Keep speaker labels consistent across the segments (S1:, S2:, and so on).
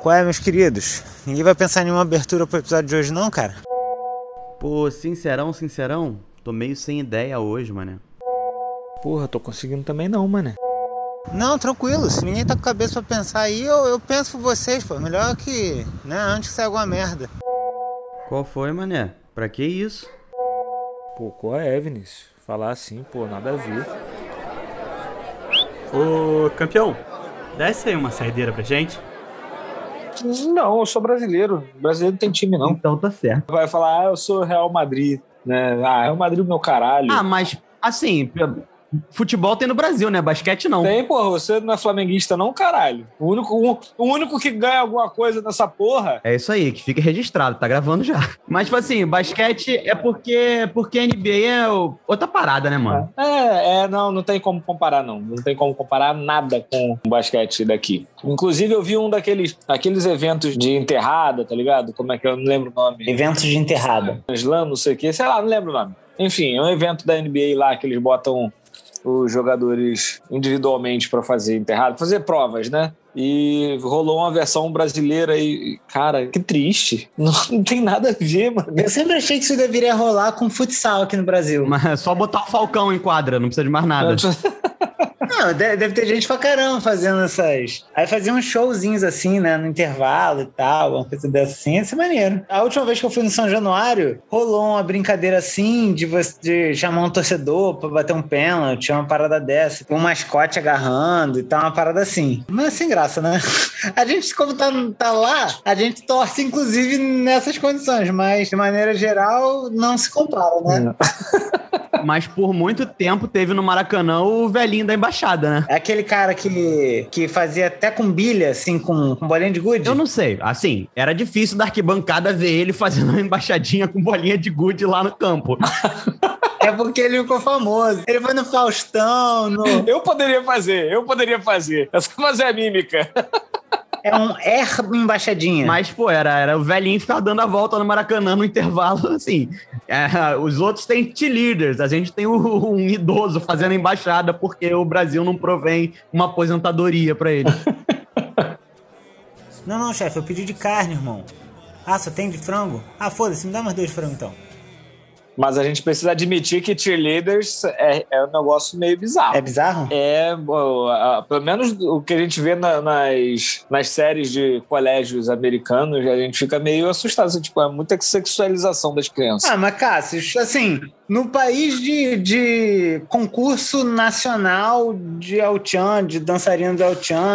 S1: Qual é, meus queridos? Ninguém vai pensar em nenhuma abertura pro episódio de hoje, não, cara?
S2: Pô, sincerão, sincerão, tô meio sem ideia hoje, mané.
S3: Porra, tô conseguindo também não, mané.
S1: Não, tranquilo. Se ninguém tá com cabeça pra pensar aí, eu, eu penso por vocês, pô. Melhor que, né, antes que saia alguma merda.
S2: Qual foi, mané? Pra que isso?
S3: Pô, qual é, Vinícius? Falar assim, pô, nada a ver.
S4: Ô, campeão, desce aí uma saideira pra gente.
S5: Não, eu sou brasileiro. Brasileiro não tem time, não.
S2: Então tá certo.
S5: Vai falar, ah, eu sou Real Madrid. Né? Ah, Real Madrid é meu caralho.
S2: Ah, mas assim, Futebol tem no Brasil, né? Basquete não.
S5: Tem, porra. Você não é flamenguista, não, caralho. O único, o, o, único que ganha alguma coisa nessa porra.
S2: É isso aí, que fica registrado, tá gravando já. Mas, tipo assim, basquete é porque, porque NBA é outra parada, né, mano?
S5: É, é, não, não tem como comparar, não. Não tem como comparar nada com o basquete daqui. Inclusive, eu vi um daqueles aqueles eventos de enterrada, tá ligado? Como é que eu não lembro o nome?
S1: Eventos de enterrada.
S5: Slam, não sei o quê. Sei lá, não lembro o nome. Enfim, é um evento da NBA lá que eles botam os jogadores individualmente para fazer enterrado, fazer provas, né? E rolou uma versão brasileira e, cara, que triste. Não, não, tem nada a ver, mano.
S1: Eu sempre achei que isso deveria rolar com futsal aqui no Brasil.
S2: Mas é só botar o Falcão em quadra, não precisa de mais nada.
S1: Não, deve ter gente pra caramba fazendo essas. Aí fazia uns showzinhos assim, né? No intervalo e tal, uma coisa dessa assim, ia ser maneiro. A última vez que eu fui no São Januário, rolou uma brincadeira assim de, você, de chamar um torcedor pra bater um pênalti, uma parada dessa, um mascote agarrando e tal, uma parada assim. Mas sem graça, né? A gente, como tá, tá lá, a gente torce, inclusive, nessas condições, mas de maneira geral, não se compara, né?
S2: Mas por muito tempo teve no Maracanã o velhinho da embaixada, né?
S1: É aquele cara que, que fazia até com bilha, assim, com, com bolinha de gude?
S2: Eu não sei. Assim, era difícil da arquibancada ver ele fazendo uma embaixadinha com bolinha de gude lá no campo.
S1: É porque ele ficou famoso. Ele foi no Faustão, no...
S5: Eu poderia fazer, eu poderia fazer. É só fazer a mímica.
S1: É um R embaixadinha.
S2: Mas, pô, era, era o velhinho ficar dando a volta no Maracanã no intervalo, assim. É, os outros têm leaders, a gente tem o, um idoso fazendo embaixada porque o Brasil não provém uma aposentadoria para ele.
S1: não, não, chefe, eu pedi de carne, irmão. Ah, só tem de frango? Ah, foda-se, me dá mais dois frangos então.
S5: Mas a gente precisa admitir que cheerleaders é, é um negócio meio bizarro.
S1: É bizarro?
S5: É, pelo menos o que a gente vê na, nas, nas séries de colégios americanos, a gente fica meio assustado. Assim, tipo, é muita sexualização das crianças.
S1: Ah, mas Cássio, assim, no país de, de concurso nacional de El de dançarino do El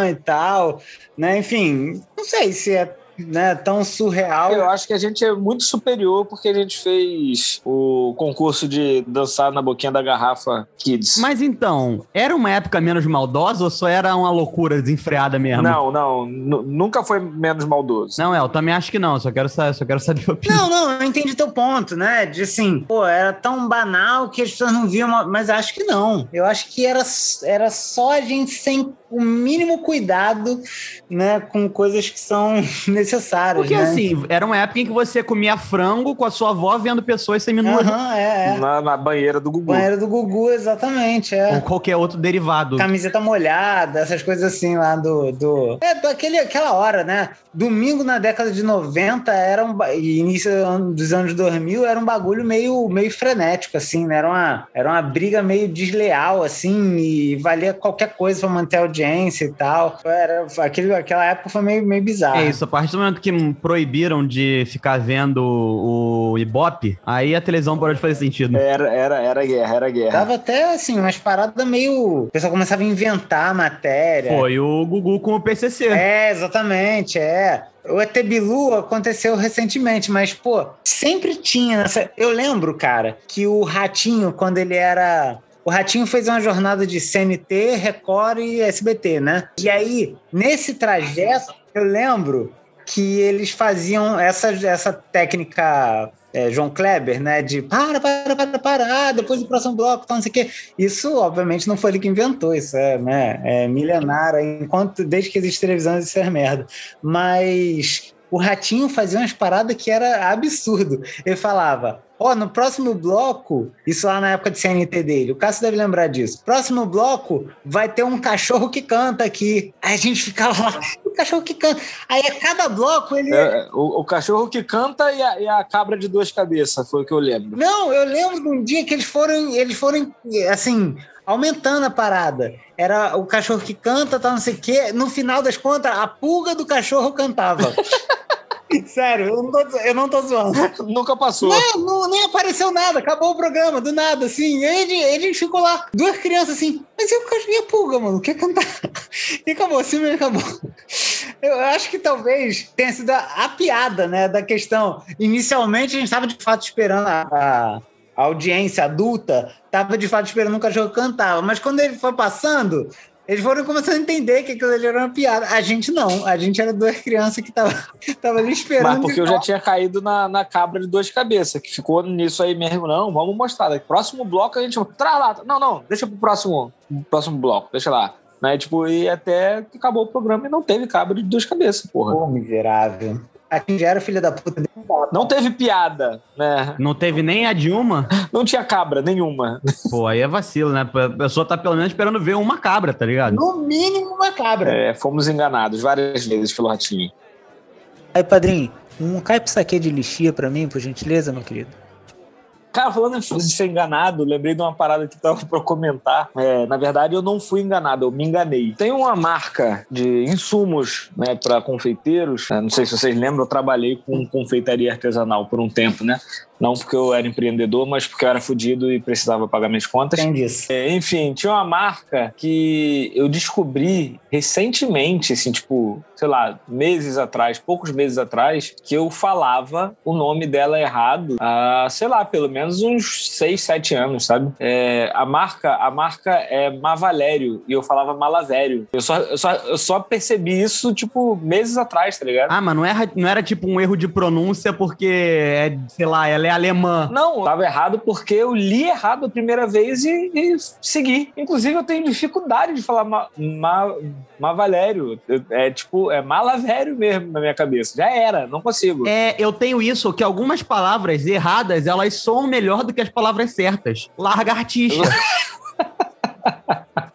S1: e tal, né? Enfim, não sei se é né, tão surreal.
S5: Eu acho que a gente é muito superior porque a gente fez o concurso de dançar na boquinha da garrafa Kids.
S2: Mas então, era uma época menos maldosa ou só era uma loucura desenfreada mesmo?
S5: Não, não, nunca foi menos maldoso.
S2: Não, é, eu também acho que não, só quero, só quero saber a
S1: opinião. Não, não, eu entendi teu ponto, né? De assim, pô, era tão banal que as pessoas não viam, mas acho que não. Eu acho que era, era só a gente sem o mínimo cuidado, né, com coisas que são necessárias.
S2: Porque
S1: né?
S2: assim, era uma época em que você comia frango com a sua avó vendo pessoas seminuas.
S1: Uhum, é,
S5: é. Na, na, banheira do Gugu.
S1: Banheira do Gugu, exatamente. É.
S2: Ou qualquer outro derivado.
S1: Camiseta molhada, essas coisas assim lá do. do... É, daquele, aquela hora, né? Domingo na década de 90 era um. início dos anos 2000 era um bagulho meio, meio frenético, assim, né? Era uma, era uma briga meio desleal, assim, e valia qualquer coisa para manter a audiência e tal. Era, aquele, aquela época foi meio, meio bizarro.
S2: É isso, a partir momento que proibiram de ficar vendo o Ibope, aí a televisão parou de fazer sentido.
S5: Era, era, era guerra, era guerra.
S1: Tava até assim, umas paradas meio. O pessoal começava a inventar matéria.
S2: Foi o Gugu com o PCC.
S1: É, exatamente, é. O ET Bilu aconteceu recentemente, mas, pô, sempre tinha. Essa... Eu lembro, cara, que o Ratinho, quando ele era o Ratinho fez uma jornada de CNT, Record e SBT, né? E aí, nesse trajeto, eu lembro que eles faziam essa, essa técnica é, João Kleber, né? De para, para, para, para, depois do próximo bloco, tal, não sei o quê. Isso, obviamente, não foi ele que inventou, isso é, né, é milenário, enquanto, desde que existe televisão, isso é merda. Mas o Ratinho fazia umas paradas que era absurdo. Ele falava: Ó, no próximo bloco, isso lá na época de CNT dele, o Cássio deve lembrar disso. Próximo bloco vai ter um cachorro que canta aqui. Aí a gente ficava lá, o cachorro que canta. Aí a cada bloco ele.
S5: É, o, o cachorro que canta e a, e a cabra de duas cabeças, foi o que eu lembro.
S1: Não, eu lembro de um dia que eles foram, eles foram assim, aumentando a parada. Era o cachorro que canta, tá não sei o quê. No final das contas, a pulga do cachorro cantava. Sério, eu não, tô, eu não tô zoando.
S5: Nunca passou.
S1: Não, não, nem apareceu nada, acabou o programa, do nada, assim. E a gente ficou lá, duas crianças assim, mas e o cachorro e a pulga, mano? Quer cantar? E acabou, assim mesmo acabou. Eu acho que talvez tenha sido a, a piada, né, da questão. Inicialmente a gente estava de fato esperando a, a a audiência adulta estava de fato esperando um cachorro cantava. Mas quando ele foi passando, eles foram começando a entender que aquilo ali era uma piada. A gente não. A gente era duas crianças que tava, tava ali esperando.
S5: Mas porque eu já tinha caído na, na cabra de duas cabeças, que ficou nisso aí mesmo. Não, vamos mostrar. Próximo bloco a gente. Traz lá. Não, não, deixa pro próximo, próximo bloco, deixa lá. Né? Tipo, e até acabou o programa e não teve cabra de duas cabeças, porra.
S1: Pô, miserável. Aqui já era filha da puta.
S5: Não teve piada, né?
S2: Não teve nem a Dilma.
S5: Não tinha cabra nenhuma.
S2: Pô, aí é vacilo, né? A pessoa tá pelo menos esperando ver uma cabra, tá ligado?
S1: No mínimo uma cabra.
S5: É, fomos enganados várias vezes pelo ratinho.
S1: Aí, padrinho, um caipsaque de lixia pra mim, por gentileza, meu querido.
S5: Cara, falando de ser enganado, lembrei de uma parada que tava pra comentar. É, na verdade, eu não fui enganado, eu me enganei. Tem uma marca de insumos né, para confeiteiros. Né, não sei se vocês lembram, eu trabalhei com confeitaria artesanal por um tempo, né? Não porque eu era empreendedor, mas porque eu era fudido e precisava pagar minhas contas.
S1: Tem disso.
S5: É, enfim, tinha uma marca que eu descobri recentemente, assim, tipo, sei lá, meses atrás, poucos meses atrás, que eu falava o nome dela errado há, sei lá, pelo menos uns 6, 7 anos, sabe? É, a marca a marca é Mavalério e eu falava Malavério. Eu só, eu, só, eu só percebi isso, tipo, meses atrás, tá ligado?
S2: Ah, mas não era, não era tipo um erro de pronúncia porque, é, sei lá, ela é alemã.
S5: Não, tava errado porque eu li errado a primeira vez e, e segui. Inclusive, eu tenho dificuldade de falar ma, ma, Mavalério. É tipo, é Malavério mesmo na minha cabeça. Já era, não consigo.
S2: É, eu tenho isso, que algumas palavras erradas, elas soam melhor do que as palavras certas. Largartixa.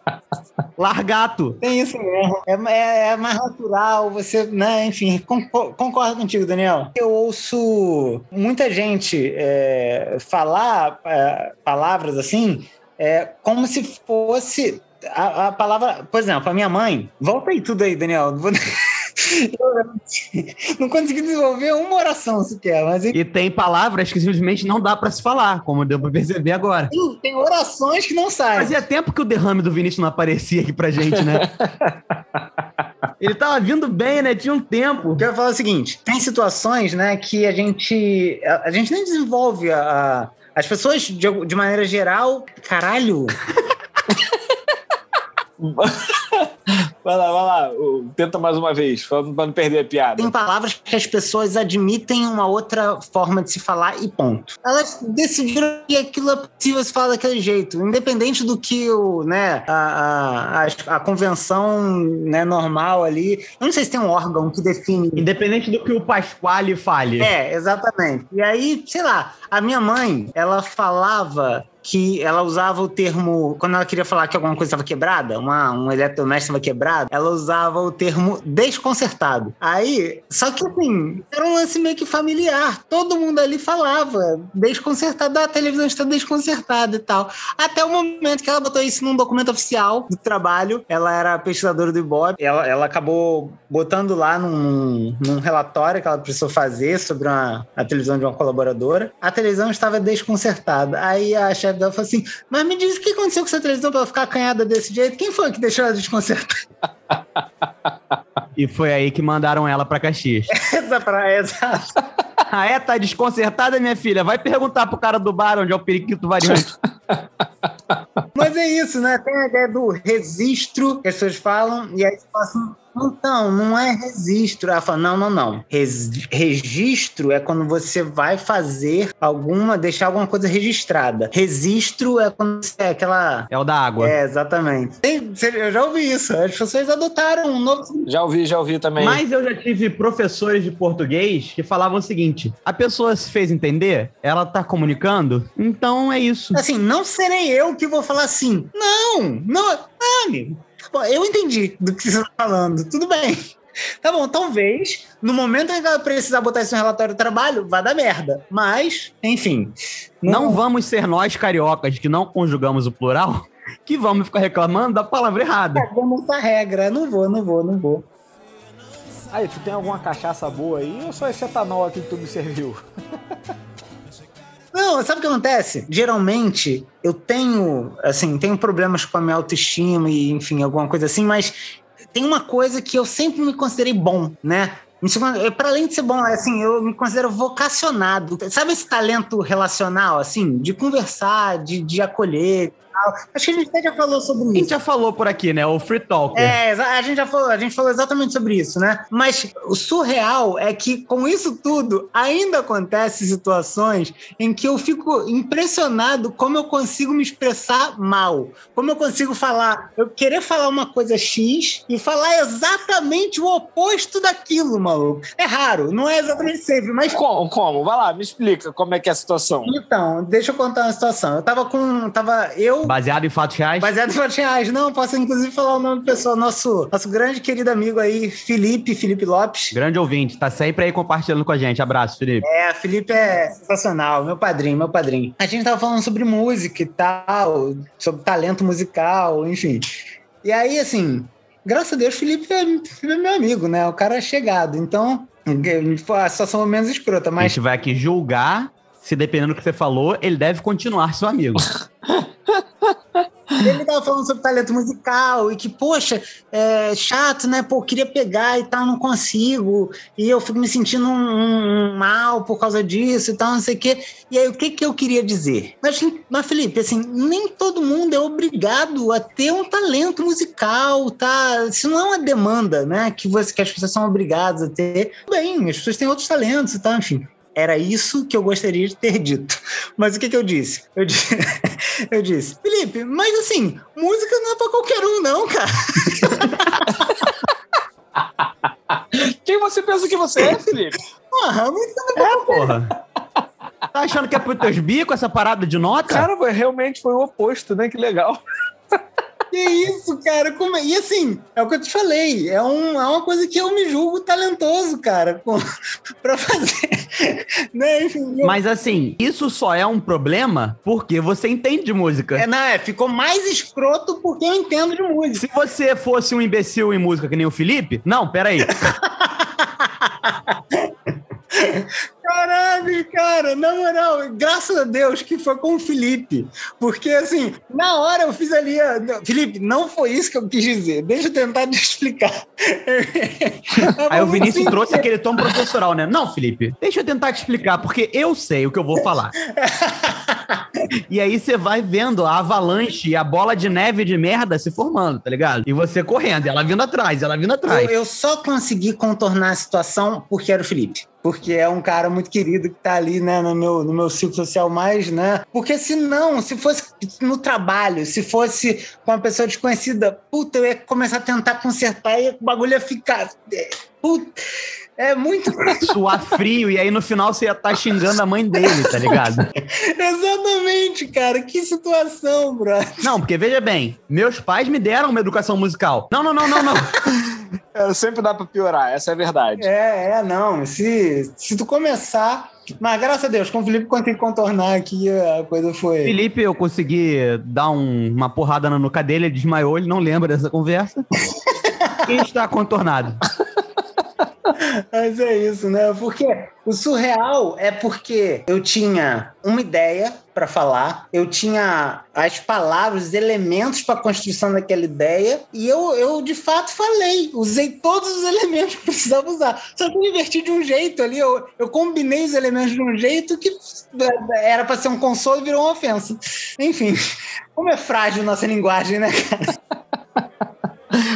S2: Largato.
S1: Tem isso mesmo. É, é, é, mais natural, você, né? Enfim, concordo contigo, Daniel. Eu ouço muita gente é, falar é, palavras assim, é, como se fosse a, a, palavra. Por exemplo, a minha mãe. Volta aí tudo aí, Daniel. Não consegui desenvolver uma oração sequer. Mas...
S2: E tem palavras que simplesmente não dá para se falar, como deu para perceber agora.
S1: Sim, tem orações que não saem.
S2: Fazia tempo que o derrame do Vinícius não aparecia aqui pra gente, né? Ele tava vindo bem, né? Tinha um tempo.
S1: Eu quero falar o seguinte: tem situações, né, que a gente. A, a gente nem desenvolve a, a as pessoas, de, de maneira geral. Caralho!
S5: vai lá, vai lá. Tenta mais uma vez, para não perder a piada.
S1: Tem palavras que as pessoas admitem uma outra forma de se falar e ponto. Elas decidiram que aquilo é possível se falar daquele jeito, independente do que o, né, a, a, a convenção né, normal ali. Eu não sei se tem um órgão que define.
S2: Independente do que o Pasquale fale.
S1: É, exatamente. E aí, sei lá, a minha mãe, ela falava que ela usava o termo, quando ela queria falar que alguma coisa estava quebrada, uma, um eletrodoméstico estava quebrado, ela usava o termo desconcertado. Aí, só que assim, era um lance meio que familiar. Todo mundo ali falava desconcertado, ah, a televisão está desconcertada e tal. Até o momento que ela botou isso num documento oficial do trabalho, ela era pesquisadora do Ibope, ela, ela acabou botando lá num, num relatório que ela precisou fazer sobre uma, a televisão de uma colaboradora. A televisão estava desconcertada. Aí a chefe dela falou assim: Mas me diz o que aconteceu com essa televisão pra ela ficar acanhada desse jeito? Quem foi que deixou ela desconcertada?
S2: E foi aí que mandaram ela pra Caxias.
S1: Essa praia, exato.
S2: Ah, é? Tá desconcertada, minha filha? Vai perguntar pro cara do bar onde é o periquito variante.
S1: Mas é isso, né? Tem a ideia do registro que as pessoas falam, e aí assim, Então, não é registro. Ela fala, não, não, não. Res- registro é quando você vai fazer alguma, deixar alguma coisa registrada. Registro é quando você é aquela.
S2: É o da água.
S1: É, exatamente. Tem- eu já ouvi isso. As pessoas adotaram um novo.
S5: Já ouvi, já ouvi também.
S2: Mas eu já tive professores de português que falavam o seguinte: a pessoa se fez entender, ela tá comunicando, então é isso.
S1: Assim, não serei eu que vou falar assim. Não, não. Ah, amigo. Bom, eu entendi do que você está falando. Tudo bem. Tá bom, talvez no momento em que ela precisar botar isso no relatório de trabalho, vá dar merda. Mas, enfim.
S2: Não vamos ser nós cariocas que não conjugamos o plural que vamos ficar reclamando da palavra errada.
S1: Vamos essa regra. Não vou, não vou, não vou.
S6: Aí, tu tem alguma cachaça boa aí ou só esse etanol aqui que tu me serviu?
S1: Não, sabe o que acontece? Geralmente eu tenho, assim, tenho problemas com a minha autoestima e, enfim, alguma coisa assim, mas tem uma coisa que eu sempre me considerei bom, né? Para além de ser bom, assim, eu me considero vocacionado. Sabe esse talento relacional, assim, de conversar, de, de acolher? Acho que a gente até já falou sobre
S2: A
S1: isso.
S2: gente já falou por aqui, né? O Free Talker.
S1: É, a gente já falou, a gente falou exatamente sobre isso, né? Mas o surreal é que com isso tudo ainda acontece situações em que eu fico impressionado como eu consigo me expressar mal, como eu consigo falar, eu querer falar uma coisa X e falar exatamente o oposto daquilo, maluco. É raro, não é exatamente sempre, mas
S5: Como, como? Vai lá, me explica como é que é a situação.
S1: então, deixa eu contar uma situação. Eu tava com, tava eu
S2: Baseado em fatos reais.
S1: Baseado em fatos reais. Não, posso inclusive falar o nome do pessoal. Nosso, nosso grande querido amigo aí, Felipe, Felipe Lopes.
S2: Grande ouvinte, tá sempre aí compartilhando com a gente. Abraço, Felipe.
S1: É, Felipe é sensacional, meu padrinho, meu padrinho. A gente tava falando sobre música e tal, sobre talento musical, enfim. E aí, assim, graças a Deus, Felipe é, Felipe é meu amigo, né? O cara é chegado. Então, a situação é menos escrota,
S2: A
S1: mas
S2: gente vai aqui julgar. Se dependendo do que você falou, ele deve continuar seu amigo.
S1: Ele tava falando sobre talento musical e que, poxa, é chato, né? Pô, queria pegar e tal, não consigo. E eu fico me sentindo um, um mal por causa disso e tal, não sei o quê. E aí, o que que eu queria dizer? Mas, mas, Felipe, assim, nem todo mundo é obrigado a ter um talento musical, tá? Isso não é uma demanda, né? Que, você, que as pessoas são obrigadas a ter. Tudo Bem, as pessoas têm outros talentos e tal, enfim. Era isso que eu gostaria de ter dito. Mas o que, que eu disse? Eu disse, eu disse, Felipe, mas assim, música não é pra qualquer um, não, cara.
S5: Quem você pensa que você é, Felipe?
S1: Porra, música não é
S2: É, porra. Tá achando que é pros teus bicos essa parada de nota?
S5: Cara, foi- realmente foi o oposto, né? Que legal.
S1: Que isso, cara? Como é- E assim, é o que eu te falei, é, um, é uma coisa que eu me julgo talentoso, cara, com- pra fazer. né?
S2: Mas assim, isso só é um problema porque você entende de música.
S1: É, não, é, ficou mais escroto porque eu entendo de música.
S2: Se você fosse um imbecil em música que nem o Felipe, não, peraí.
S1: Caralho, cara, na moral, graças a Deus que foi com o Felipe. Porque, assim, na hora eu fiz ali. a- Felipe, não foi isso que eu quis dizer. Deixa eu tentar te explicar.
S2: Aí o Vinícius
S1: Assim,
S2: trouxe aquele tom professoral, né? Não, Felipe, deixa eu tentar te explicar, porque eu sei o que eu vou falar. E aí você vai vendo a avalanche e a bola de neve de merda se formando, tá ligado? E você correndo, ela vindo atrás, ela vindo atrás.
S1: Eu, eu só consegui contornar a situação porque era o Felipe. Porque é um cara muito querido que tá ali, né, no meu, no meu ciclo social mais, né? Porque se não, se fosse no trabalho, se fosse com uma pessoa desconhecida, puta, eu ia começar a tentar consertar e o bagulho ia ficar. é, Puta, é muito.
S2: Suar frio, e aí no final você ia estar xingando a mãe dele, tá ligado?
S1: Exatamente, cara. Que situação, bro.
S2: Não, porque veja bem, meus pais me deram uma educação musical. Não, não, não, não, não.
S5: É, sempre dá pra piorar, essa é a verdade.
S1: É, é, não. Se, se tu começar. Mas graças a Deus, com o Felipe consegui contornar aqui, a coisa foi.
S2: Felipe, eu consegui dar um- uma porrada na nuca dele, ele desmaiou, ele não lembra dessa conversa. E está contornado.
S1: Mas é isso, né? Porque o surreal é porque eu tinha uma ideia para falar, eu tinha as palavras, os elementos para a construção daquela ideia, e eu, eu de fato falei, usei todos os elementos que precisava usar. Só que eu inverti de um jeito ali, eu, eu combinei os elementos de um jeito que era para ser um consolo e virou uma ofensa. Enfim, como é frágil nossa linguagem, né, cara?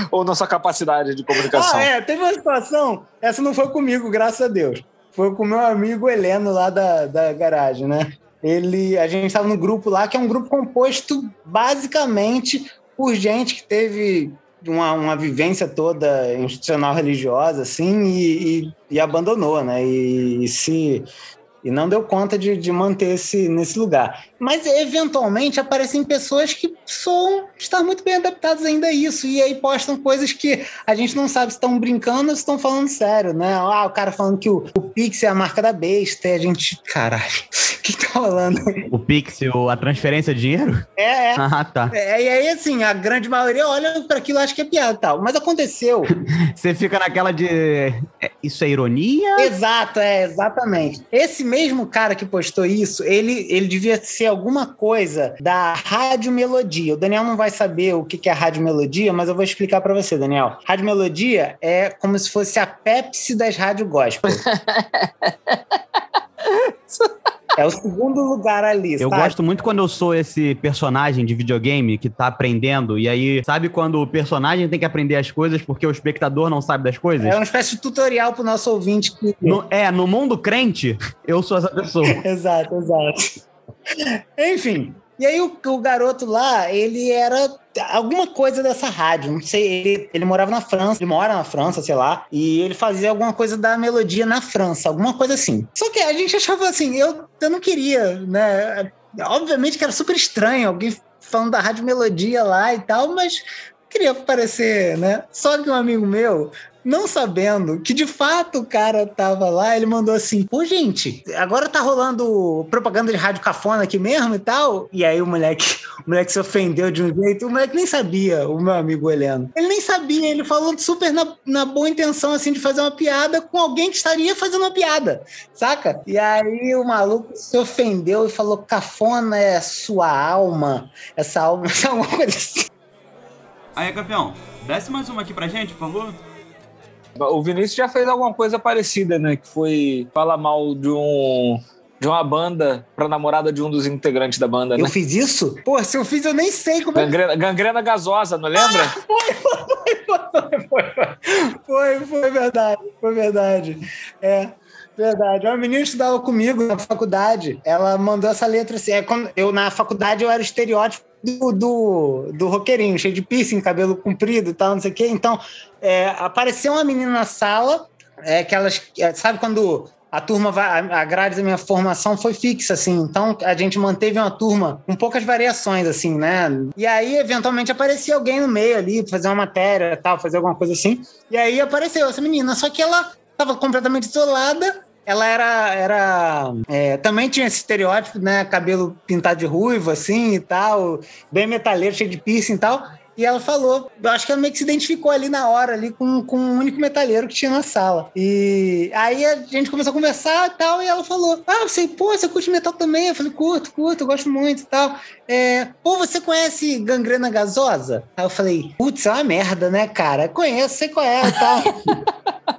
S5: Ou na sua capacidade de comunicação?
S1: Ah, é, teve uma situação, essa não foi comigo, graças a Deus. Foi com meu amigo Heleno lá da, da garagem, né? Ele, a gente estava no grupo lá, que é um grupo composto basicamente por gente que teve uma, uma vivência toda institucional religiosa, assim, e, e, e abandonou, né? E, e se e não deu conta de, de manter esse nesse lugar. Mas eventualmente aparecem pessoas que são estar muito bem adaptadas ainda a isso e aí postam coisas que a gente não sabe se estão brincando ou se estão falando sério, né? Ah, o cara falando que o, o Pix é a marca da besta, e a gente, caralho, o que tá rolando?
S2: O Pixel, a transferência de dinheiro?
S1: É, é.
S2: Ah, tá.
S1: É, e aí, assim, a grande maioria olha para aquilo e acha que é piada e tal. Mas aconteceu.
S2: Você fica naquela de. é, Isso é ironia?
S1: Exato, é, exatamente. Esse mesmo cara que postou isso, ele, ele devia ser alguma coisa da Rádio Melodia. O Daniel não vai saber o que é Rádio Melodia, mas eu vou explicar para você, Daniel. Rádio Melodia é como se fosse a Pepsi das rádio gospel. é o segundo lugar ali,
S2: Eu
S1: sabe?
S2: gosto muito quando eu sou esse personagem de videogame que tá aprendendo, e aí, sabe quando o personagem tem que aprender as coisas porque o espectador não sabe das coisas?
S1: É uma espécie de tutorial pro nosso ouvinte que...
S2: No- é, no mundo crente, eu sou essa pessoa.
S1: Exato, exato. Enfim. E aí o, o garoto lá, ele era alguma coisa dessa rádio, não sei, ele, ele morava na França, ele mora na França, sei lá, e ele fazia alguma coisa da melodia na França, alguma coisa assim. Só que a gente achava assim, eu, eu não queria, né? Obviamente que era super estranho alguém falando da rádio melodia lá e tal, mas queria parecer, né? Só que um amigo meu não sabendo que de fato o cara tava lá, ele mandou assim: Pô, gente, agora tá rolando propaganda de rádio cafona aqui mesmo e tal. E aí o moleque, o moleque se ofendeu de um jeito, o moleque nem sabia, o meu amigo Heleno. Ele nem sabia, ele falou super na, na boa intenção, assim, de fazer uma piada com alguém que estaria fazendo uma piada, saca? E aí o maluco se ofendeu e falou: cafona é sua alma, essa alma, alguma coisa assim.
S4: Aí, campeão, desce mais uma aqui pra gente, por favor.
S5: O Vinícius já fez alguma coisa parecida, né? Que foi falar mal de um de uma banda pra namorada de um dos integrantes da banda, né?
S1: Eu fiz isso? Pô, se eu fiz, eu nem sei como é que
S5: Gangrena, gangrena gasosa, não lembra?
S1: foi, foi, foi, foi verdade, foi verdade. É, verdade. Uma menina estudava comigo na faculdade, ela mandou essa letra assim. É, quando eu, na faculdade, eu era o estereótipo do, do, do roqueirinho, cheio de piercing, cabelo comprido e tal, não sei o quê. Então, é, apareceu uma menina na sala, é, que elas. é, Sabe quando a turma vai. A grade da minha formação foi fixa, assim. Então a gente manteve uma turma com poucas variações, assim, né? E aí, eventualmente, aparecia alguém no meio ali, fazer uma matéria tal, fazer alguma coisa assim. E aí apareceu essa menina, só que ela estava completamente isolada. Ela era. era é, também tinha esse estereótipo, né? Cabelo pintado de ruivo, assim e tal, bem metaleiro, cheio de piercing e tal. E ela falou, eu acho que ela meio que se identificou ali na hora, ali com, com o único metalheiro que tinha na sala. E aí a gente começou a conversar e tal, e ela falou: Ah, você, pô, você curte metal também? Eu falei, curto, curto, eu gosto muito e tal. É, pô, você conhece gangrena gasosa? Aí eu falei, putz, é uma merda, né, cara? Conheço, sei qual é e tal.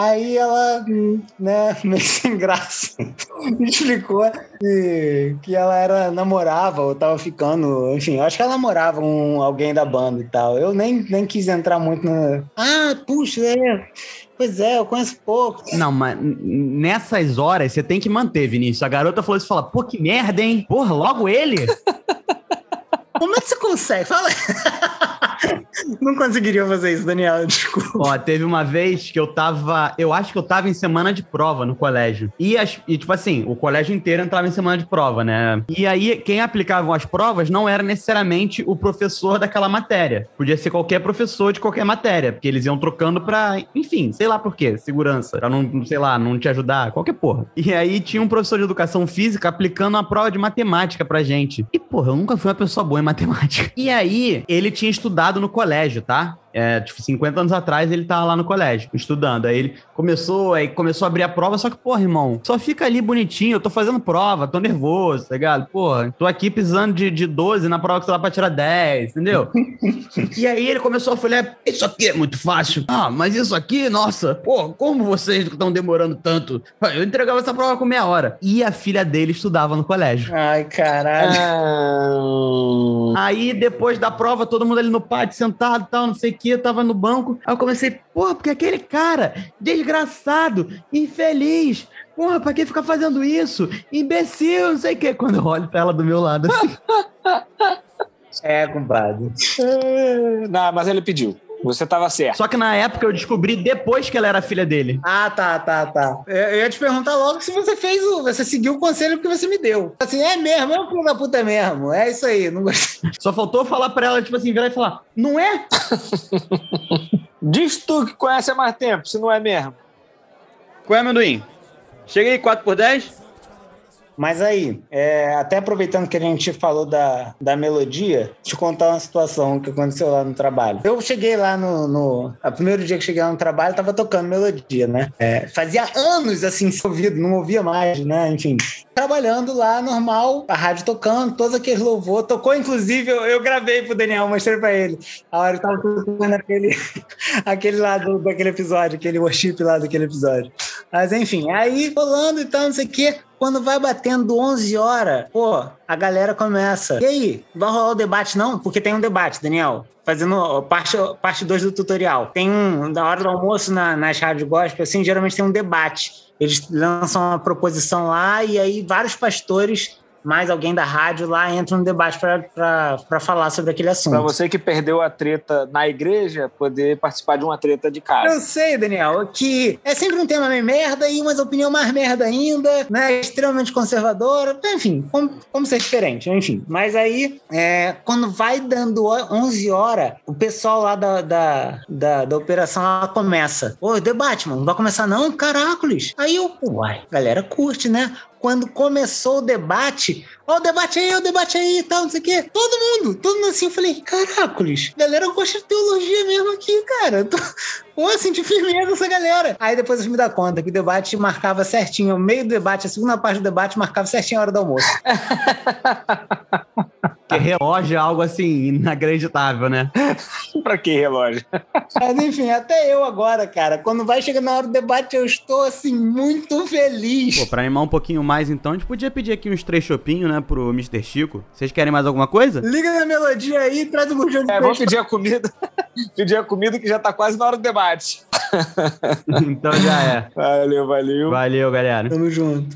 S1: Aí ela, hum, né, meio sem graça, me explicou que, que ela era, namorava ou tava ficando, enfim, eu acho que ela namorava com alguém da banda e tal. Eu nem, nem quis entrar muito no. Ah, puxa, é. Pois é, eu conheço pouco.
S2: Não, mas nessas horas você tem que manter, Vinícius. A garota falou isso e fala: pô, que merda, hein? Porra, logo ele?
S1: Como é que você consegue? Fala. Não conseguiria fazer isso, Daniel, desculpa.
S2: Ó, teve uma vez que eu tava. Eu acho que eu tava em semana de prova no colégio. E, as, e, tipo assim, o colégio inteiro entrava em semana de prova, né? E aí, quem aplicava as provas não era necessariamente o professor daquela matéria. Podia ser qualquer professor de qualquer matéria, porque eles iam trocando pra. Enfim, sei lá por quê. Segurança. Pra não, sei lá, não te ajudar, qualquer porra. E aí tinha um professor de educação física aplicando uma prova de matemática pra gente. E, porra, eu nunca fui uma pessoa boa em matemática. E aí, ele tinha estudado no colégio, tá? É, tipo, 50 anos atrás ele tava lá no colégio, estudando. Aí ele começou, aí começou a abrir a prova, só que, porra, irmão, só fica ali bonitinho, eu tô fazendo prova, tô nervoso, tá ligado? Porra, tô aqui precisando de, de 12 na prova que você dá pra tirar 10, entendeu? e aí ele começou a falar, isso aqui é muito fácil. Ah, mas isso aqui, nossa, pô, como vocês estão demorando tanto? Eu entregava essa prova com meia hora. E a filha dele estudava no colégio.
S1: Ai, caralho.
S2: Aí, depois da prova, todo mundo ali no pátio, sentado e tal, não sei o que, eu tava no banco. Aí eu comecei, porra, porque aquele cara, desgraçado, infeliz, porra, pra que ficar fazendo isso? Imbecil, não sei o que. Quando eu olho pra ela do meu lado, assim,
S1: É, compadre.
S5: não, mas ele pediu. Você tava certo.
S2: Só que na época eu descobri depois que ela era filha dele.
S1: Ah, tá, tá, tá. Eu, eu ia te perguntar logo se você fez o. Você seguiu o conselho que você me deu. Assim, é mesmo, é um filho da puta mesmo. É isso aí. Não gostei.
S2: Só faltou falar pra ela, tipo assim, virar e falar: Não é?
S5: Diz tu que conhece há mais tempo, se não é mesmo.
S7: Qual é, amendoim? Chega aí, 4 por 10
S1: Mas aí, é, até aproveitando que a gente falou da, da melodia, te contar uma situação que aconteceu lá no trabalho. Eu cheguei lá no. no o primeiro dia que cheguei lá no trabalho, tava tocando melodia, né? É, fazia anos assim, ouvido, não ouvia mais, né? Enfim. Trabalhando lá, normal, a rádio tocando, todos aqueles louvor. Tocou, inclusive, eu, eu gravei pro Daniel, mostrei pra ele. A hora que tava tocando aquele, aquele lá do, daquele episódio, aquele worship lá daquele episódio. Mas enfim, aí rolando e tal, não sei o quê. Quando vai batendo 11 horas, pô, a galera começa. E aí, vai rolar o debate não? Porque tem um debate, Daniel. Fazendo parte 2 parte dois do tutorial. Tem um, na hora do almoço, na, nas rádios gospel, assim, geralmente tem um debate. Eles lançam uma proposição lá e aí vários pastores, mais alguém da rádio lá, entram no debate para falar sobre aquele assunto.
S5: Pra você que perdeu a treta na igreja, poder participar de uma treta de casa.
S1: Eu sei, Daniel, que é sempre um tema meio merda e umas opinião mais merda ainda, né? Extremamente conservadora, enfim, como, como ser diferente, enfim. Mas aí, é, quando vai dando 11 horas, o pessoal lá da, da, da, da operação começa. Ô, debate, mano, não vai começar não? Caracoles. Aí eu, uai, galera curte, né? Quando começou o debate, ó, o debate aí, ó, o debate aí e tal, não sei o quê. Todo mundo, todo mundo assim, eu falei, caracoles, galera gosta de teologia mesmo aqui, cara. Tô... Pô, senti firmeza essa galera. Aí depois eu me dá conta que o debate marcava certinho, o meio do debate, a segunda parte do debate marcava certinho a hora do almoço.
S2: Porque relógio é algo assim, inacreditável, né?
S5: pra que relógio?
S1: Mas enfim, até eu agora, cara, quando vai chegar na hora do debate, eu estou assim, muito feliz.
S2: Pô, pra animar um pouquinho mais, então, a gente podia pedir aqui uns três chopinhos, né, pro Mr. Chico. Vocês querem mais alguma coisa?
S1: Liga na melodia aí e traz o bujão de
S5: É, vamos pedir a comida. pedir a comida que já tá quase na hora do debate.
S2: então já é.
S5: Valeu, valeu.
S2: Valeu, galera.
S1: Tamo junto.